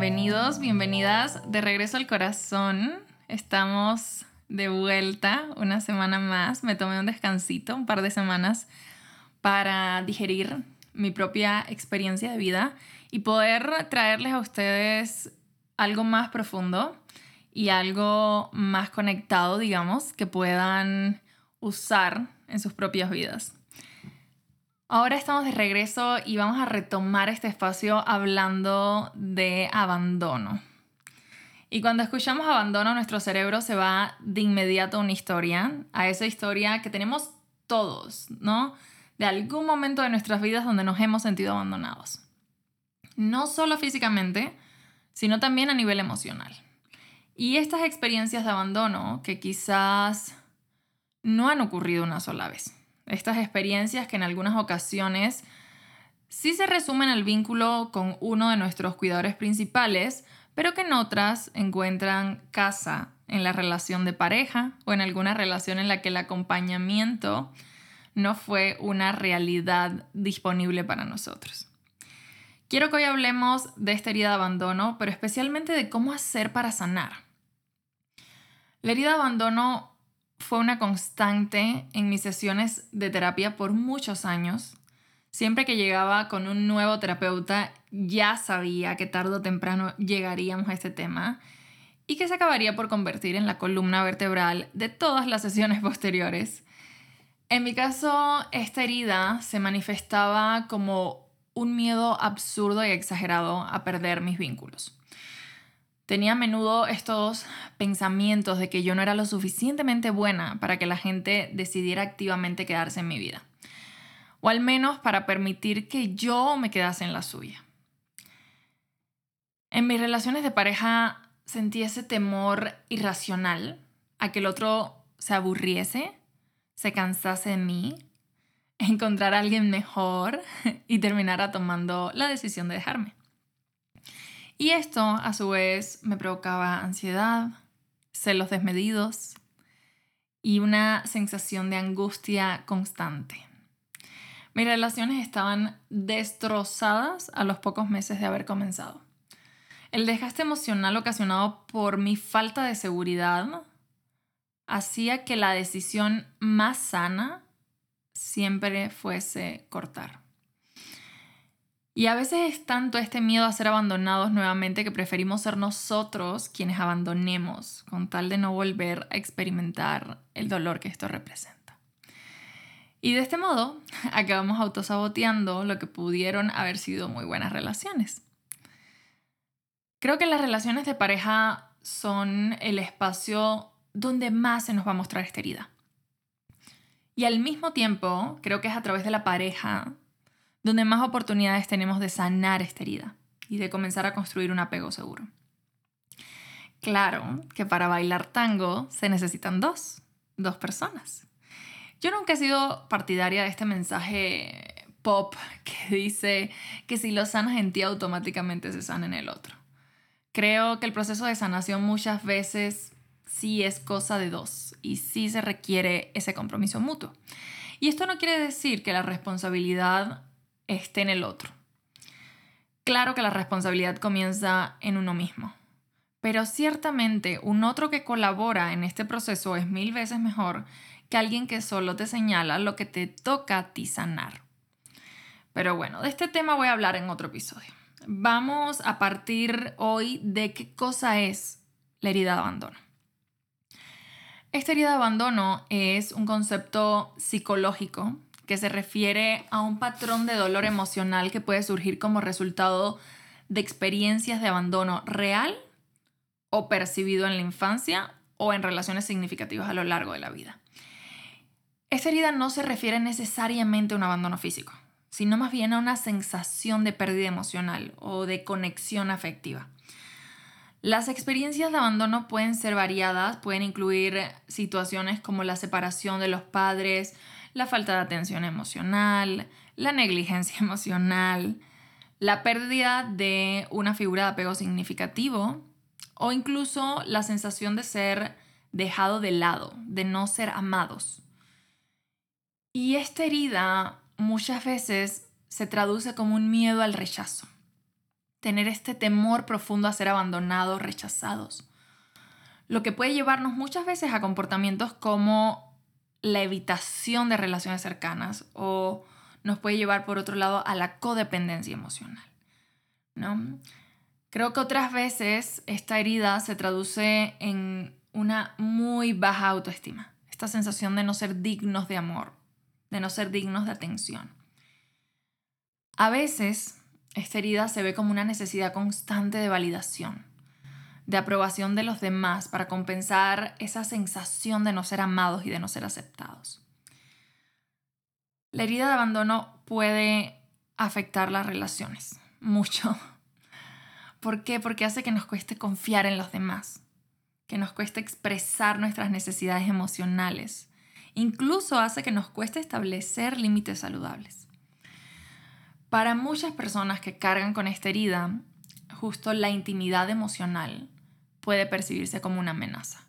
bienvenidos, bienvenidas de regreso al corazón. Estamos de vuelta una semana más. Me tomé un descansito, un par de semanas, para digerir mi propia experiencia de vida y poder traerles a ustedes algo más profundo y algo más conectado, digamos, que puedan usar en sus propias vidas. Ahora estamos de regreso y vamos a retomar este espacio hablando de abandono. Y cuando escuchamos abandono, nuestro cerebro se va de inmediato a una historia, a esa historia que tenemos todos, ¿no? De algún momento de nuestras vidas donde nos hemos sentido abandonados. No solo físicamente, sino también a nivel emocional. Y estas experiencias de abandono que quizás no han ocurrido una sola vez estas experiencias que en algunas ocasiones sí se resumen al vínculo con uno de nuestros cuidadores principales, pero que en otras encuentran casa en la relación de pareja o en alguna relación en la que el acompañamiento no fue una realidad disponible para nosotros. Quiero que hoy hablemos de esta herida de abandono, pero especialmente de cómo hacer para sanar. La herida de abandono fue una constante en mis sesiones de terapia por muchos años. Siempre que llegaba con un nuevo terapeuta, ya sabía que tarde o temprano llegaríamos a este tema y que se acabaría por convertir en la columna vertebral de todas las sesiones posteriores. En mi caso, esta herida se manifestaba como un miedo absurdo y exagerado a perder mis vínculos. Tenía a menudo estos pensamientos de que yo no era lo suficientemente buena para que la gente decidiera activamente quedarse en mi vida. O al menos para permitir que yo me quedase en la suya. En mis relaciones de pareja sentí ese temor irracional a que el otro se aburriese, se cansase de mí, encontrara a alguien mejor y terminara tomando la decisión de dejarme. Y esto, a su vez, me provocaba ansiedad, celos desmedidos y una sensación de angustia constante. Mis relaciones estaban destrozadas a los pocos meses de haber comenzado. El desgaste emocional ocasionado por mi falta de seguridad hacía que la decisión más sana siempre fuese cortar. Y a veces es tanto este miedo a ser abandonados nuevamente que preferimos ser nosotros quienes abandonemos con tal de no volver a experimentar el dolor que esto representa. Y de este modo acabamos autosaboteando lo que pudieron haber sido muy buenas relaciones. Creo que las relaciones de pareja son el espacio donde más se nos va a mostrar esta herida. Y al mismo tiempo, creo que es a través de la pareja donde más oportunidades tenemos de sanar esta herida y de comenzar a construir un apego seguro. Claro que para bailar tango se necesitan dos, dos personas. Yo nunca he sido partidaria de este mensaje pop que dice que si lo sanas en ti automáticamente se sana en el otro. Creo que el proceso de sanación muchas veces sí es cosa de dos y sí se requiere ese compromiso mutuo. Y esto no quiere decir que la responsabilidad esté en el otro. Claro que la responsabilidad comienza en uno mismo, pero ciertamente un otro que colabora en este proceso es mil veces mejor que alguien que solo te señala lo que te toca a ti sanar. Pero bueno, de este tema voy a hablar en otro episodio. Vamos a partir hoy de qué cosa es la herida de abandono. Esta herida de abandono es un concepto psicológico que se refiere a un patrón de dolor emocional que puede surgir como resultado de experiencias de abandono real o percibido en la infancia o en relaciones significativas a lo largo de la vida. Esta herida no se refiere necesariamente a un abandono físico, sino más bien a una sensación de pérdida emocional o de conexión afectiva. Las experiencias de abandono pueden ser variadas, pueden incluir situaciones como la separación de los padres, la falta de atención emocional, la negligencia emocional, la pérdida de una figura de apego significativo o incluso la sensación de ser dejado de lado, de no ser amados. Y esta herida muchas veces se traduce como un miedo al rechazo. tener este temor profundo a ser abandonados, rechazados. Lo que puede llevarnos muchas veces a comportamientos como la evitación de relaciones cercanas o nos puede llevar por otro lado a la codependencia emocional. ¿no? Creo que otras veces esta herida se traduce en una muy baja autoestima, esta sensación de no ser dignos de amor, de no ser dignos de atención. A veces esta herida se ve como una necesidad constante de validación, de aprobación de los demás para compensar esa sensación de no ser amados y de no ser aceptados. La herida de abandono puede afectar las relaciones mucho. ¿Por qué? Porque hace que nos cueste confiar en los demás, que nos cueste expresar nuestras necesidades emocionales. Incluso hace que nos cueste establecer límites saludables. Para muchas personas que cargan con esta herida, justo la intimidad emocional puede percibirse como una amenaza.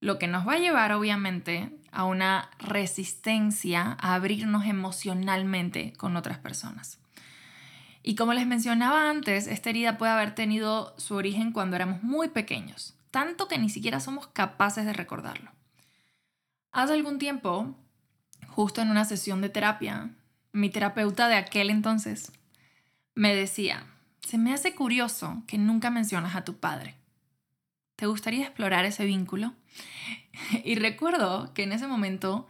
Lo que nos va a llevar obviamente a una resistencia a abrirnos emocionalmente con otras personas. Y como les mencionaba antes, esta herida puede haber tenido su origen cuando éramos muy pequeños, tanto que ni siquiera somos capaces de recordarlo. Hace algún tiempo, justo en una sesión de terapia, mi terapeuta de aquel entonces me decía, se me hace curioso que nunca mencionas a tu padre. ¿Te gustaría explorar ese vínculo? Y recuerdo que en ese momento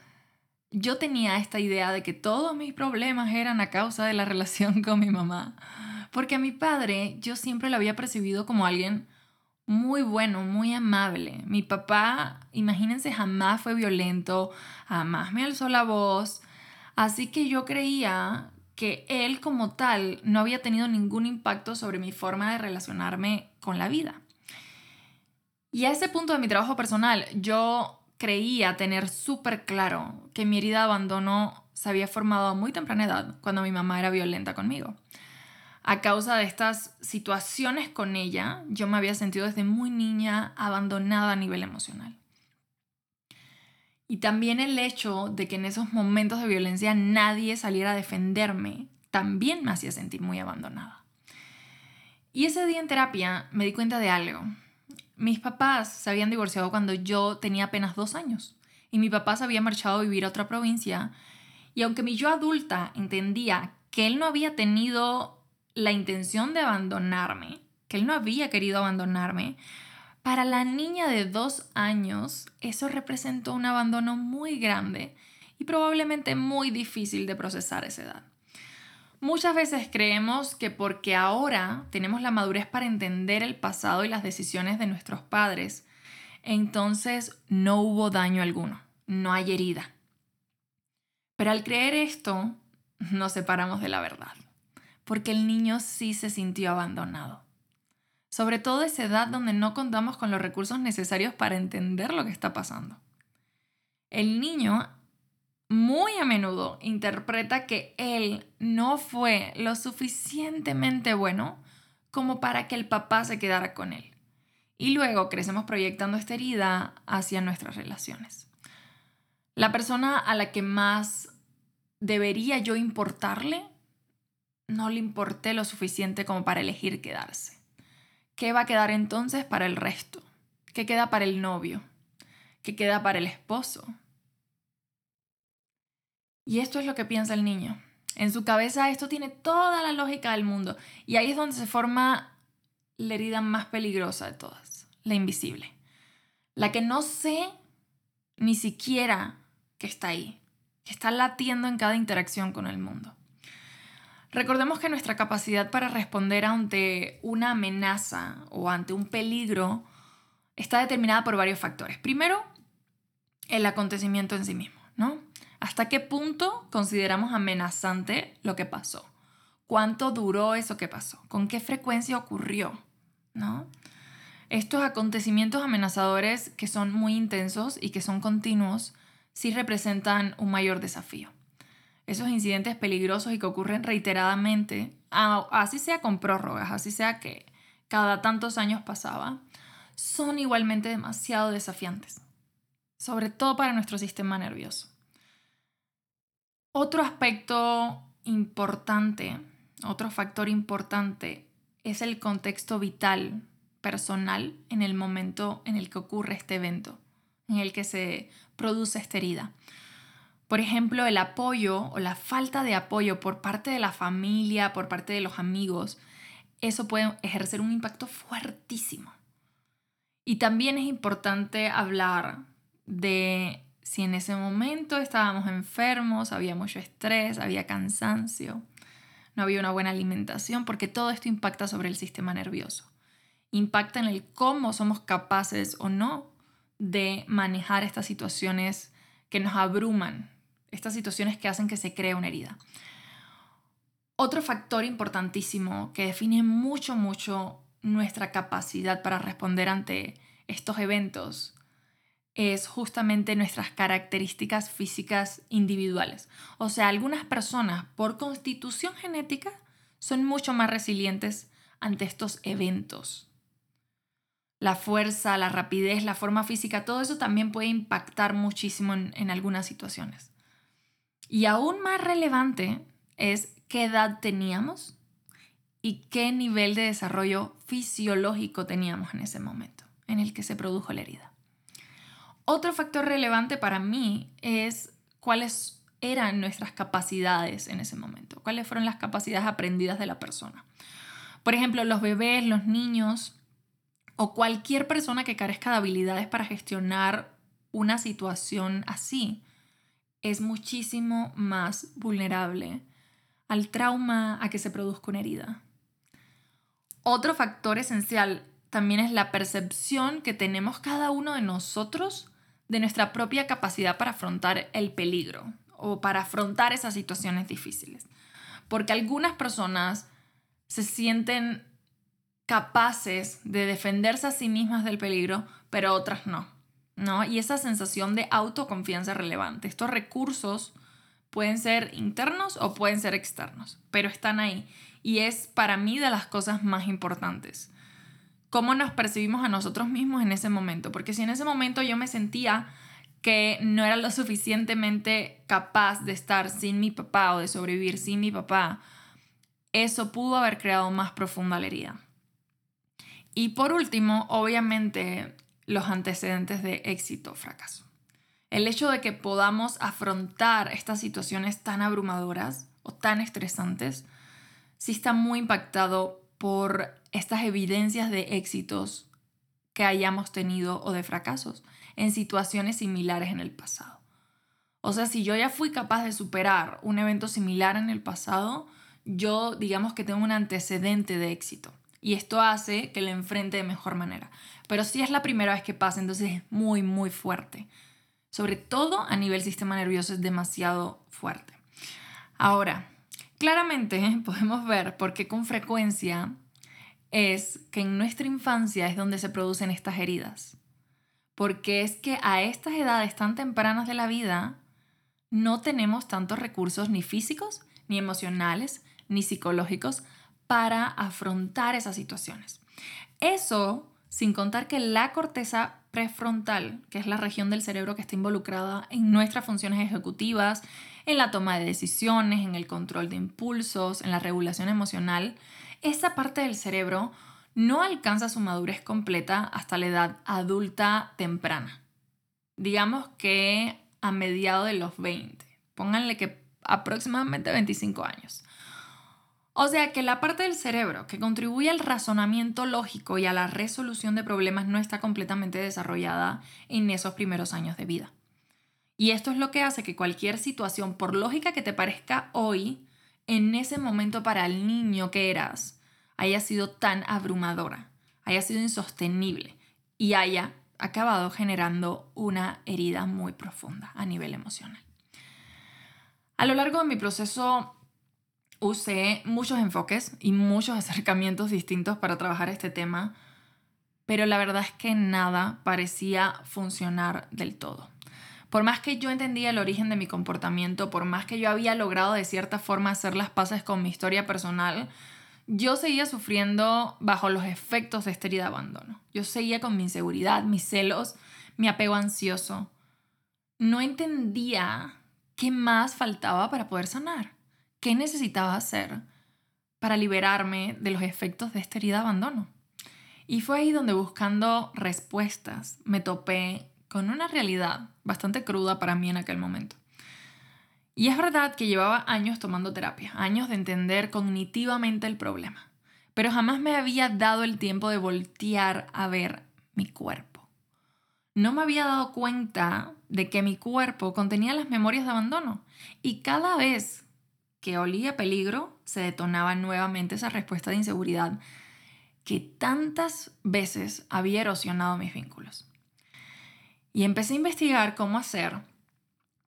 yo tenía esta idea de que todos mis problemas eran a causa de la relación con mi mamá. Porque a mi padre yo siempre lo había percibido como alguien muy bueno, muy amable. Mi papá, imagínense, jamás fue violento, jamás me alzó la voz. Así que yo creía que él como tal no había tenido ningún impacto sobre mi forma de relacionarme con la vida. Y a ese punto de mi trabajo personal, yo creía tener súper claro que mi herida de abandono se había formado a muy temprana edad, cuando mi mamá era violenta conmigo. A causa de estas situaciones con ella, yo me había sentido desde muy niña abandonada a nivel emocional. Y también el hecho de que en esos momentos de violencia nadie saliera a defenderme, también me hacía sentir muy abandonada. Y ese día en terapia me di cuenta de algo. Mis papás se habían divorciado cuando yo tenía apenas dos años y mi papá se había marchado a vivir a otra provincia y aunque mi yo adulta entendía que él no había tenido la intención de abandonarme, que él no había querido abandonarme, para la niña de dos años eso representó un abandono muy grande y probablemente muy difícil de procesar a esa edad. Muchas veces creemos que porque ahora tenemos la madurez para entender el pasado y las decisiones de nuestros padres, entonces no hubo daño alguno, no hay herida. Pero al creer esto, nos separamos de la verdad, porque el niño sí se sintió abandonado. Sobre todo a esa edad donde no contamos con los recursos necesarios para entender lo que está pasando. El niño muy a menudo interpreta que él no fue lo suficientemente bueno como para que el papá se quedara con él. Y luego crecemos proyectando esta herida hacia nuestras relaciones. La persona a la que más debería yo importarle, no le importé lo suficiente como para elegir quedarse. ¿Qué va a quedar entonces para el resto? ¿Qué queda para el novio? ¿Qué queda para el esposo? Y esto es lo que piensa el niño. En su cabeza esto tiene toda la lógica del mundo. Y ahí es donde se forma la herida más peligrosa de todas, la invisible. La que no sé ni siquiera que está ahí, que está latiendo en cada interacción con el mundo. Recordemos que nuestra capacidad para responder ante una amenaza o ante un peligro está determinada por varios factores. Primero, el acontecimiento en sí mismo, ¿no? ¿Hasta qué punto consideramos amenazante lo que pasó? ¿Cuánto duró eso que pasó? ¿Con qué frecuencia ocurrió? ¿No? Estos acontecimientos amenazadores que son muy intensos y que son continuos sí representan un mayor desafío. Esos incidentes peligrosos y que ocurren reiteradamente, así sea con prórrogas, así sea que cada tantos años pasaba, son igualmente demasiado desafiantes, sobre todo para nuestro sistema nervioso. Otro aspecto importante, otro factor importante es el contexto vital, personal, en el momento en el que ocurre este evento, en el que se produce esta herida. Por ejemplo, el apoyo o la falta de apoyo por parte de la familia, por parte de los amigos, eso puede ejercer un impacto fuertísimo. Y también es importante hablar de si en ese momento estábamos enfermos, había mucho estrés, había cansancio, no había una buena alimentación, porque todo esto impacta sobre el sistema nervioso. Impacta en el cómo somos capaces o no de manejar estas situaciones que nos abruman, estas situaciones que hacen que se cree una herida. Otro factor importantísimo que define mucho, mucho nuestra capacidad para responder ante estos eventos es justamente nuestras características físicas individuales. O sea, algunas personas por constitución genética son mucho más resilientes ante estos eventos. La fuerza, la rapidez, la forma física, todo eso también puede impactar muchísimo en, algunas situaciones. Y aún más relevante es qué edad teníamos y qué nivel de desarrollo fisiológico teníamos en ese momento en el que se produjo la herida. Otro factor relevante para mí es cuáles eran nuestras capacidades en ese momento, cuáles fueron las capacidades aprendidas de la persona. Por ejemplo, los bebés, los niños o cualquier persona que carezca de habilidades para gestionar una situación así es muchísimo más vulnerable al trauma, a que se produzca una herida. Otro factor esencial también es la percepción que tenemos cada uno de nosotros de nuestra propia capacidad para afrontar el peligro o para afrontar esas situaciones difíciles. Porque algunas personas se sienten capaces de defenderse a sí mismas del peligro, pero otras no. ¿no? Y esa sensación de autoconfianza relevante. Estos recursos pueden ser internos o pueden ser externos, pero están ahí. Y es para mí de las cosas más importantes. Cómo nos percibimos a nosotros mismos en ese momento. Porque si en ese momento yo me sentía que no era lo suficientemente capaz de estar sin mi papá o de sobrevivir sin mi papá, eso pudo haber creado más profunda la herida. Y por último, obviamente, los antecedentes de éxito o fracaso. El hecho de que podamos afrontar estas situaciones tan abrumadoras o tan estresantes, sí está muy impactado por estas evidencias de éxitos que hayamos tenido o de fracasos en situaciones similares en el pasado. O sea, si yo ya fui capaz de superar un evento similar en el pasado, yo digamos que tengo un antecedente de éxito y esto hace que lo enfrente de mejor manera. Pero si es la primera vez que pasa, entonces es muy, muy fuerte. Sobre todo a nivel sistema nervioso es demasiado fuerte. Ahora, claramente podemos ver por qué con frecuencia es que en nuestra infancia es donde se producen estas heridas. Porque es que a estas edades tan tempranas de la vida no tenemos tantos recursos ni físicos, ni emocionales, ni psicológicos para afrontar esas situaciones. Eso sin contar que la corteza prefrontal, que es la región del cerebro que está involucrada en nuestras funciones ejecutivas, en la toma de decisiones, en el control de impulsos, en la regulación emocional, esa parte del cerebro no alcanza su madurez completa hasta la edad adulta temprana. Digamos que a mediados de los 20. Pónganle que aproximadamente 25 años. O sea que la parte del cerebro que contribuye al razonamiento lógico y a la resolución de problemas no está completamente desarrollada en esos primeros años de vida. Y esto es lo que hace que cualquier situación, por lógica que te parezca hoy, en ese momento para el niño que eras, haya sido tan abrumadora, haya sido insostenible y haya acabado generando una herida muy profunda a nivel emocional. A lo largo de mi proceso usé muchos enfoques y muchos acercamientos distintos para trabajar este tema, pero la verdad es que nada parecía funcionar del todo. Por más que yo entendía el origen de mi comportamiento, por más que yo había logrado de cierta forma hacer las paces con mi historia personal, yo seguía sufriendo bajo los efectos de esta herida abandono. Yo seguía con mi inseguridad, mis celos, mi apego ansioso. No entendía qué más faltaba para poder sanar. ¿Qué necesitaba hacer para liberarme de los efectos de esta herida abandono. Y fue ahí donde buscando respuestas me topé con una realidad bastante cruda para mí en aquel momento. Y es verdad que llevaba años tomando terapia, años de entender cognitivamente el problema, pero jamás me había dado el tiempo de voltear a ver mi cuerpo. No me había dado cuenta de que mi cuerpo contenía las memorias de abandono y cada vez que olía peligro se detonaba nuevamente esa respuesta de inseguridad que tantas veces había erosionado mis vínculos. Y empecé a investigar cómo hacer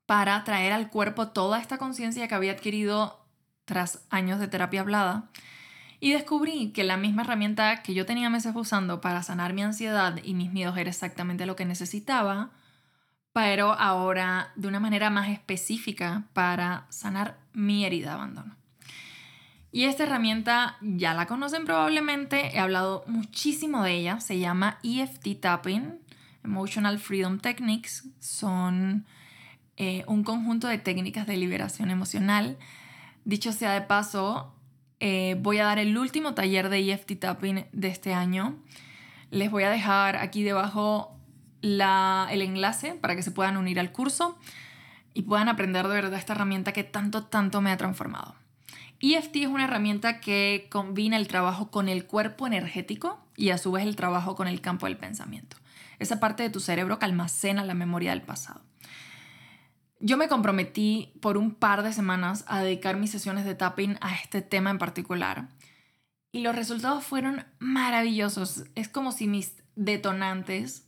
para traer al cuerpo toda esta conciencia que había adquirido tras años de terapia hablada. Y descubrí que la misma herramienta que yo tenía meses usando para sanar mi ansiedad y mis miedos era exactamente lo que necesitaba, pero ahora de una manera más específica para sanar mi herida de abandono. Y esta herramienta ya la conocen probablemente, he hablado muchísimo de ella, se llama EFT Tapping, Emotional Freedom Techniques, son eh, un conjunto de técnicas de liberación emocional. Dicho sea de paso, eh, voy a dar el último taller de EFT Tapping de este año. Les voy a dejar aquí debajo el enlace para que se puedan unir al curso y puedan aprender de verdad esta herramienta que tanto, tanto me ha transformado. EFT es una herramienta que combina el trabajo con el cuerpo energético y a su vez el trabajo con el campo del pensamiento. Esa parte de tu cerebro que almacena la memoria del pasado. Yo me comprometí por un par de semanas a dedicar mis sesiones de tapping a este tema en particular. Y los resultados fueron maravillosos. Es como si mis detonantes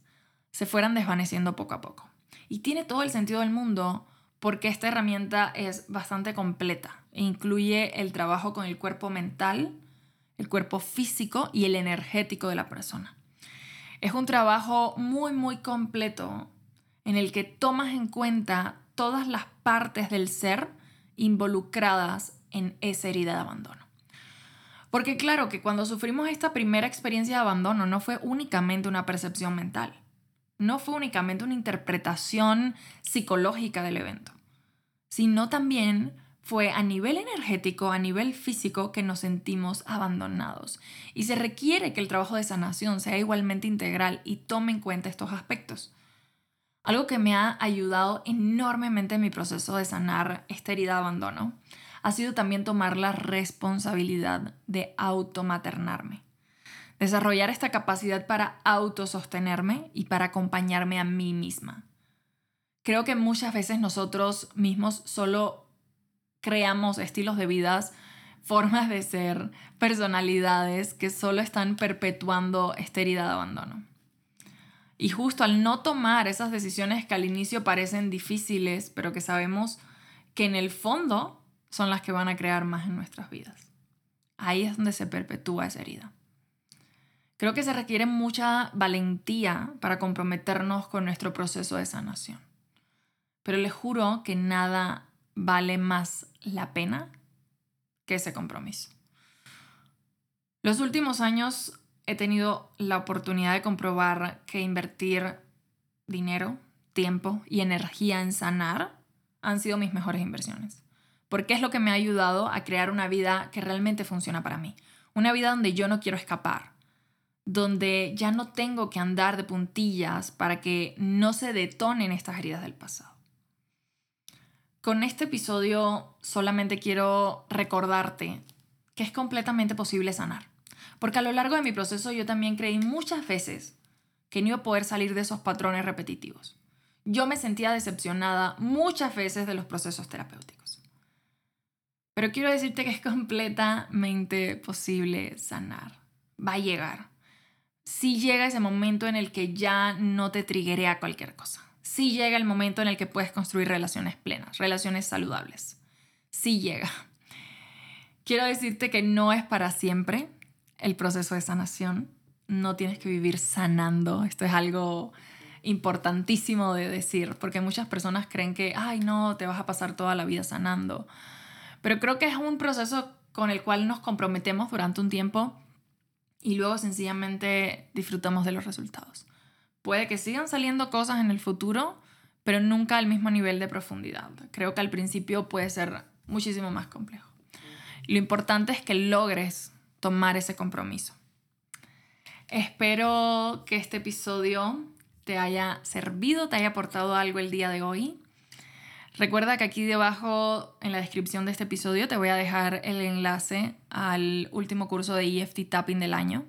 se fueran desvaneciendo poco a poco. Y tiene todo el sentido del mundo porque esta herramienta es bastante completa e incluye el trabajo con el cuerpo mental, el cuerpo físico y el energético de la persona. Es un trabajo muy, muy completo en el que tomas en cuenta todas las partes del ser involucradas en esa herida de abandono. Porque claro que cuando sufrimos esta primera experiencia de abandono no fue únicamente una percepción mental, no fue únicamente una interpretación psicológica del evento, sino también fue a nivel energético, a nivel físico, que nos sentimos abandonados. Y se requiere que el trabajo de sanación sea igualmente integral y tome en cuenta estos aspectos. Algo que me ha ayudado enormemente en mi proceso de sanar esta herida de abandono ha sido también tomar la responsabilidad de automaternarme. Desarrollar esta capacidad para autosostenerme y para acompañarme a mí misma. Creo que muchas veces nosotros mismos solo creamos estilos de vidas, formas de ser, personalidades que solo están perpetuando esta herida de abandono. Y justo al no tomar esas decisiones que al inicio parecen difíciles, pero que sabemos que en el fondo son las que van a crear más en nuestras vidas. Ahí es donde se perpetúa esa herida. Creo que se requiere mucha valentía para comprometernos con nuestro proceso de sanación. Pero les juro que nada vale más la pena que ese compromiso. Los últimos años he tenido la oportunidad de comprobar que invertir dinero, tiempo y energía en sanar han sido mis mejores inversiones. Porque es lo que me ha ayudado a crear una vida que realmente funciona para mí. Una vida donde yo no quiero escapar. Donde ya no tengo que andar de puntillas para que no se detonen estas heridas del pasado. Con este episodio solamente quiero recordarte que es completamente posible sanar porque a lo largo de mi proceso yo también creí muchas veces que no iba a poder salir de esos patrones repetitivos. Yo me sentía decepcionada muchas veces de los procesos terapéuticos. Pero quiero decirte que es completamente posible sanar. Va a llegar. Si llega ese momento en el que ya no te triguea cualquier cosa. Si llega el momento en el que puedes construir relaciones plenas, relaciones saludables. Si llega. Quiero decirte que no es para siempre el proceso de sanación. No tienes que vivir sanando. Esto es algo importantísimo de decir, porque muchas personas creen que, ay, no, te vas a pasar toda la vida sanando. Pero creo que es un proceso con el cual nos comprometemos durante un tiempo y luego sencillamente disfrutamos de los resultados. Puede que sigan saliendo cosas en el futuro, pero nunca al mismo nivel de profundidad. Creo que al principio puede ser muchísimo más complejo. Lo importante es que logres tomar ese compromiso. Espero que este episodio te haya servido, te haya aportado algo el día de hoy. Recuerda que aquí debajo en la descripción de este episodio te voy a dejar el enlace al último curso de EFT Tapping del año.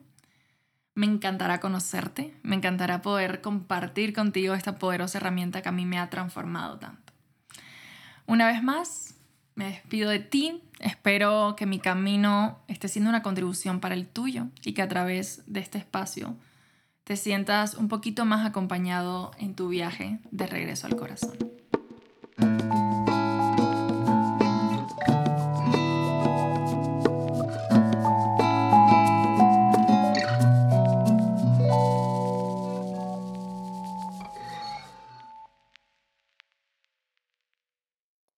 Me encantará conocerte, me encantará poder compartir contigo esta poderosa herramienta que a mí me ha transformado tanto. Una vez más, me despido de ti, espero que mi camino esté siendo una contribución para el tuyo y que a través de este espacio te sientas un poquito más acompañado en tu viaje de regreso al corazón.